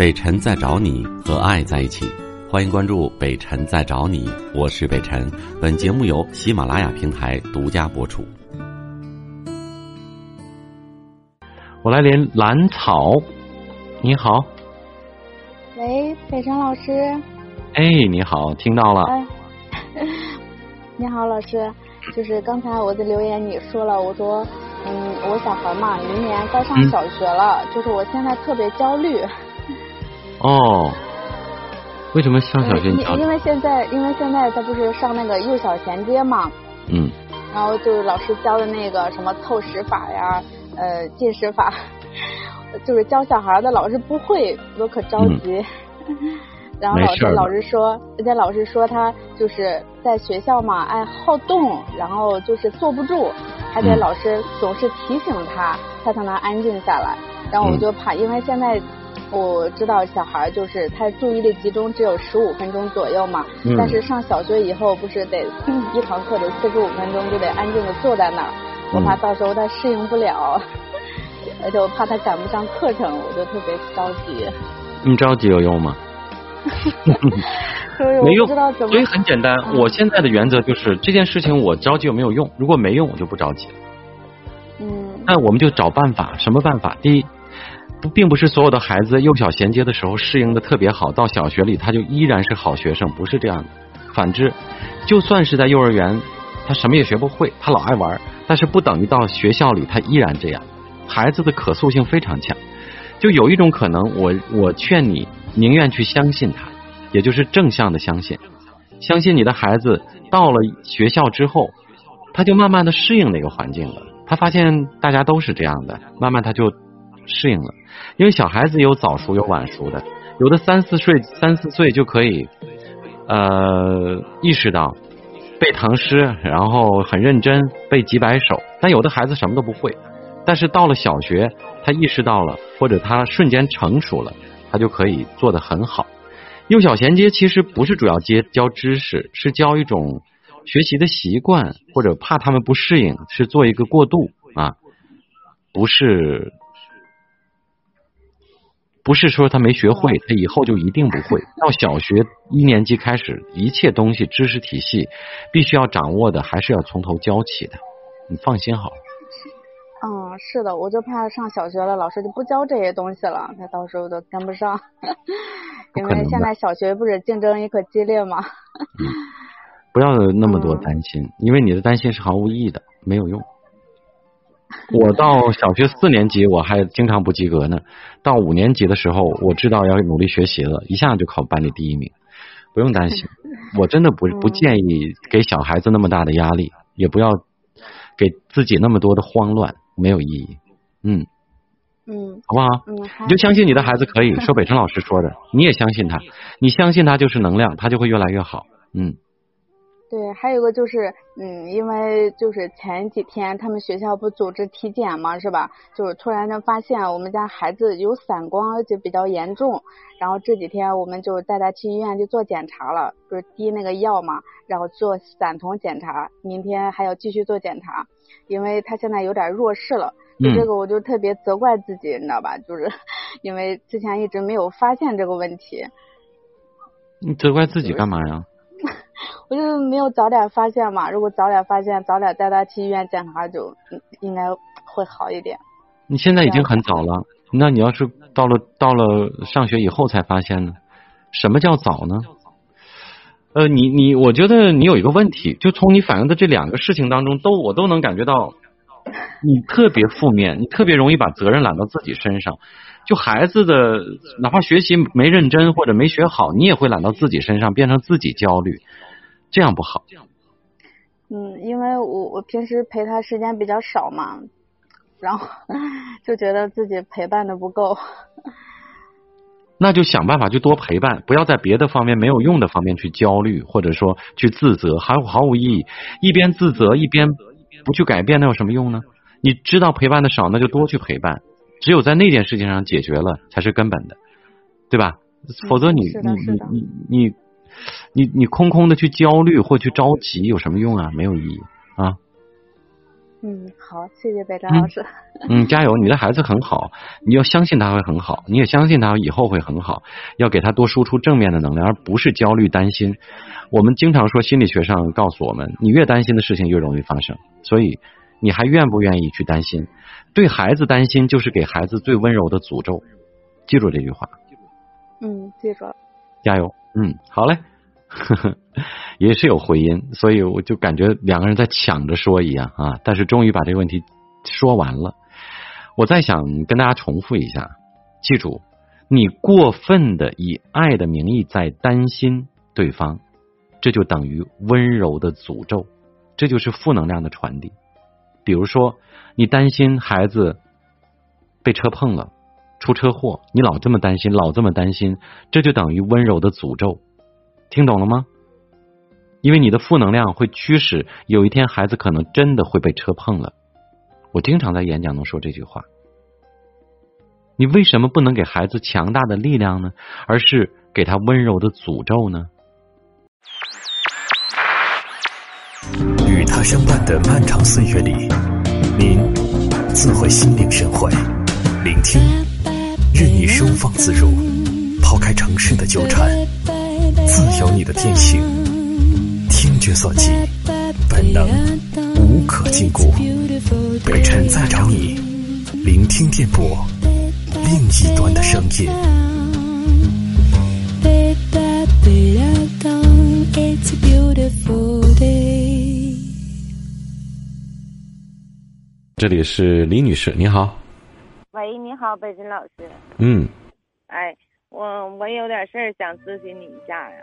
北辰在找你和爱在一起，欢迎关注北辰在找你，我是北辰。本节目由喜马拉雅平台独家播出。我来连兰草，你好，喂，北辰老师。哎，你好，听到了。哎，你好，老师，就是刚才我的留言你说了，我说，嗯，我小孩嘛，明年该上小学了，就是我现在特别焦虑。哦，为什么上小学你因为现在，因为现在他不是上那个幼小衔接嘛。嗯。然后就是老师教的那个什么凑十法呀，呃，进十法，就是教小孩的老师不会，我可着急。然后老师老师说，人家老师说他就是在学校嘛，爱好动，然后就是坐不住，还得老师总是提醒他，他才能安静下来。然后我就怕，因为现在。我知道小孩就是他注意力集中只有十五分钟左右嘛，但是上小学以后不是得一堂课得四十五分钟就得安静的坐在那儿，我怕到时候他适应不了，而且我怕他赶不上课程，我就特别着急。你着急有用吗？没用，所以很简单。我现在的原则就是这件事情我着急有没有用？如果没用，我就不着急。嗯。那我们就找办法，什么办法？第一。不，并不是所有的孩子幼小衔接的时候适应的特别好，到小学里他就依然是好学生，不是这样的。反之，就算是在幼儿园，他什么也学不会，他老爱玩，但是不等于到学校里他依然这样。孩子的可塑性非常强，就有一种可能，我我劝你宁愿去相信他，也就是正向的相信，相信你的孩子到了学校之后，他就慢慢的适应那个环境了。他发现大家都是这样的，慢慢他就。适应了，因为小孩子有早熟有晚熟的，有的三四岁三四岁就可以呃意识到背唐诗，然后很认真背几百首，但有的孩子什么都不会，但是到了小学，他意识到了或者他瞬间成熟了，他就可以做得很好。幼小衔接其实不是主要接教知识，是教一种学习的习惯，或者怕他们不适应，是做一个过渡啊，不是。不是说他没学会，他以后就一定不会。到小学一年级开始，一切东西知识体系必须要掌握的，还是要从头教起的。你放心好。嗯，是的，我就怕上小学了，老师就不教这些东西了，他到时候都跟不上。因为现在小学不是竞争也可激烈吗？不要那么多担心，因为你的担心是毫无意义的，没有用。我到小学四年级，我还经常不及格呢。到五年级的时候，我知道要努力学习了，一下就考班里第一名。不用担心，我真的不不建议给小孩子那么大的压力，也不要给自己那么多的慌乱，没有意义。嗯嗯，好不好？你就相信你的孩子可以说北辰老师说的，你也相信他，你相信他就是能量，他就会越来越好。嗯。对，还有个就是，嗯，因为就是前几天他们学校不组织体检嘛，是吧？就是突然间发现我们家孩子有散光，而且比较严重。然后这几天我们就带他去医院去做检查了，不是滴那个药嘛，然后做散瞳检查。明天还要继续做检查，因为他现在有点弱视了。就这个我就特别责怪自己，你知道吧？就是因为之前一直没有发现这个问题。你责怪自己干嘛呀？我就没有早点发现嘛，如果早点发现，早点带他去医院检查，就应该会好一点。你现在已经很早了，那你要是到了到了上学以后才发现呢？什么叫早呢？呃，你你，我觉得你有一个问题，就从你反映的这两个事情当中，都我都能感觉到，你特别负面，你特别容易把责任揽到自己身上。就孩子的，哪怕学习没认真或者没学好，你也会揽到自己身上，变成自己焦虑，这样不好。嗯，因为我我平时陪他时间比较少嘛，然后 就觉得自己陪伴的不够。那就想办法去多陪伴，不要在别的方面没有用的方面去焦虑，或者说去自责，毫毫无意义。一边自责一边不去改变，那有什么用呢？你知道陪伴的少，那就多去陪伴。只有在那件事情上解决了，才是根本的，对吧？否则你你你你你你你空空的去焦虑或去着急有什么用啊？没有意义啊！嗯，好，谢谢北张老师。嗯，加油，你的孩子很好，你要相信他会很好，你也相信他以后会很好，要给他多输出正面的能量，而不是焦虑担心。我们经常说心理学上告诉我们，你越担心的事情越容易发生，所以你还愿不愿意去担心？对孩子担心就是给孩子最温柔的诅咒，记住这句话。嗯，记住了。加油。嗯，好嘞。呵呵，也是有回音，所以我就感觉两个人在抢着说一样啊。但是终于把这个问题说完了。我再想跟大家重复一下，记住，你过分的以爱的名义在担心对方，这就等于温柔的诅咒，这就是负能量的传递。比如说，你担心孩子被车碰了，出车祸，你老这么担心，老这么担心，这就等于温柔的诅咒。听懂了吗？因为你的负能量会驱使有一天孩子可能真的会被车碰了。我经常在演讲中说这句话。你为什么不能给孩子强大的力量呢？而是给他温柔的诅咒呢？与他相伴的漫长岁月里，您自会心领神会，聆听，任你收放自如，抛开城市的纠缠。自有你的天性，听觉所及，本能无可禁锢。北辰在找你，聆听电波另一端的声音。这里是李女士，你好。喂，你好，北辰老师。嗯。哎。我我有点事儿想咨询你一下呀。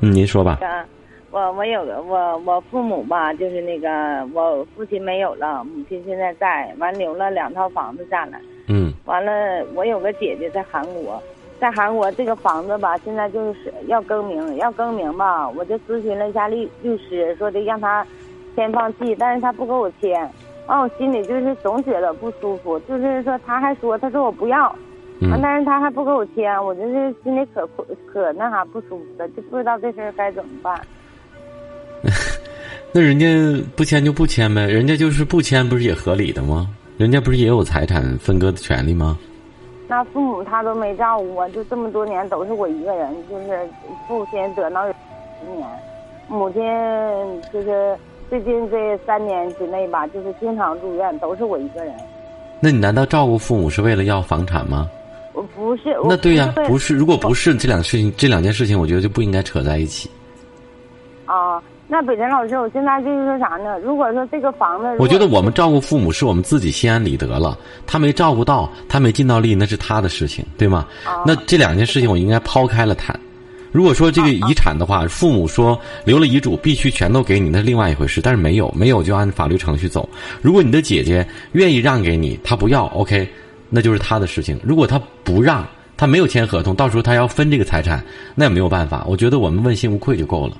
嗯，您说吧。我我有个我我父母吧，就是那个我父亲没有了，母亲现在在，完留了两套房子下来。嗯。完了，我有个姐姐在韩国，在韩国这个房子吧，现在就是要更名，要更名吧，我就咨询了一下律律师，说的让他签放弃，但是他不给我签，完我心里就是总觉得不舒服，就是说他还说，他说我不要。嗯，但是他还不给我签，我就是心里可可那啥不舒服的，就不知道这事儿该怎么办。那人家不签就不签呗，人家就是不签，不是也合理的吗？人家不是也有财产分割的权利吗？那父母他都没照顾我，就这么多年都是我一个人，就是父亲得脑有十年，母亲就是最近这三年之内吧，就是经常住院，都是我一个人。那你难道照顾父母是为了要房产吗？我不是，那对呀，不是。如果不是这两个事情，这两件事情，我觉得就不应该扯在一起。啊，那北辰老师，我现在就是说啥呢？如果说这个房子，我觉得我们照顾父母是我们自己心安理得了。他没照顾到，他没尽到力，那是他的事情，对吗？那这两件事情，我应该抛开了谈。如果说这个遗产的话，父母说留了遗嘱必须全都给你，那是另外一回事。但是没有，没有就按法律程序走。如果你的姐姐愿意让给你，她不要，OK。那就是他的事情。如果他不让，他没有签合同，到时候他要分这个财产，那也没有办法。我觉得我们问心无愧就够了。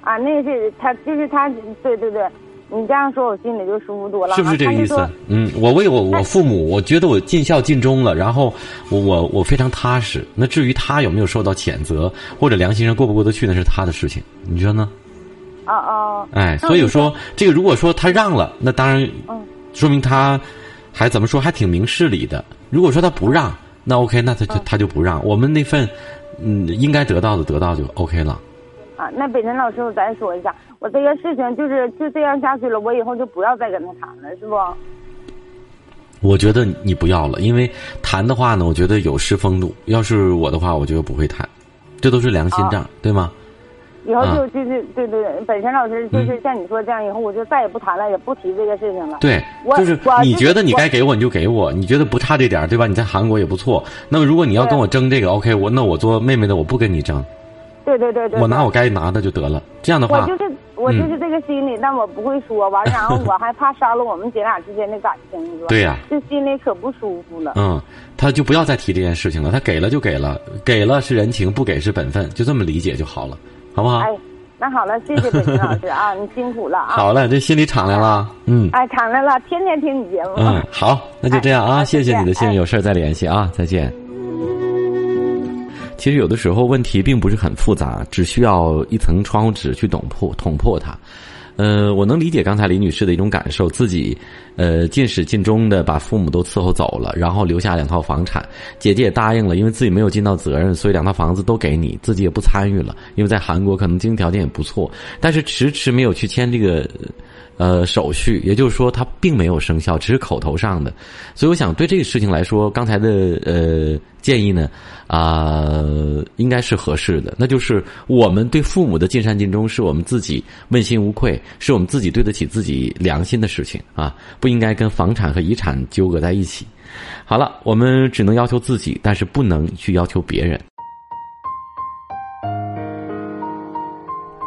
啊，那个是他，就是他，对对对，你这样说，我心里就舒服多了。是不是这个意思？嗯，我为我我父母，我觉得我尽孝尽忠了，然后我我我非常踏实。那至于他有没有受到谴责，或者良心上过不过得去，那是他的事情。你觉得呢？哦哦。哎，所以说这个，如果说他让了，那当然，说明他。还怎么说？还挺明事理的。如果说他不让，那 OK，那他就他就不让。我们那份嗯应该得到的得到就 OK 了。啊，那北辰老师，我再说一下，我这个事情就是就这样下去了，我以后就不要再跟他谈了，是不？我觉得你不要了，因为谈的话呢，我觉得有失风度。要是我的话，我觉得不会谈，这都是良心账，对吗？以后就就是对对对，本身老师就是像你说这样，以后我就再也不谈了，也不提这个事情了。对，就是你觉得你该给我你就给我，你觉得不差这点对吧？你在韩国也不错。那么如果你要跟我争这个，OK，我那我做妹妹的我不跟你争。对对对对。我拿我该拿的就得了。这样的话，我就是我就是这个心理，但我不会说完，然后 我还怕伤了我们姐俩之间的感情，是吧？对呀。这心里可不舒服了。嗯，他就不要再提这件事情了。他给了就给了，给了是人情，不给是本分，就这么理解就好了，好不好？哎。那好了，谢谢北京老师啊，你辛苦了啊。好了，这心里敞亮了，嗯。哎，敞亮了，天天听你节目。嗯，好，那就这样啊，谢谢你的信任，有事再联系啊，再见。其实有的时候问题并不是很复杂，只需要一层窗户纸去捅破捅破它。呃，我能理解刚才李女士的一种感受，自己，呃，尽始尽终的把父母都伺候走了，然后留下两套房产，姐姐也答应了，因为自己没有尽到责任，所以两套房子都给你，自己也不参与了，因为在韩国可能经济条件也不错，但是迟迟没有去签这个。呃，手续，也就是说，它并没有生效，只是口头上的。所以，我想对这个事情来说，刚才的呃建议呢，啊，应该是合适的。那就是我们对父母的尽善尽忠，是我们自己问心无愧，是我们自己对得起自己良心的事情啊，不应该跟房产和遗产纠葛在一起。好了，我们只能要求自己，但是不能去要求别人。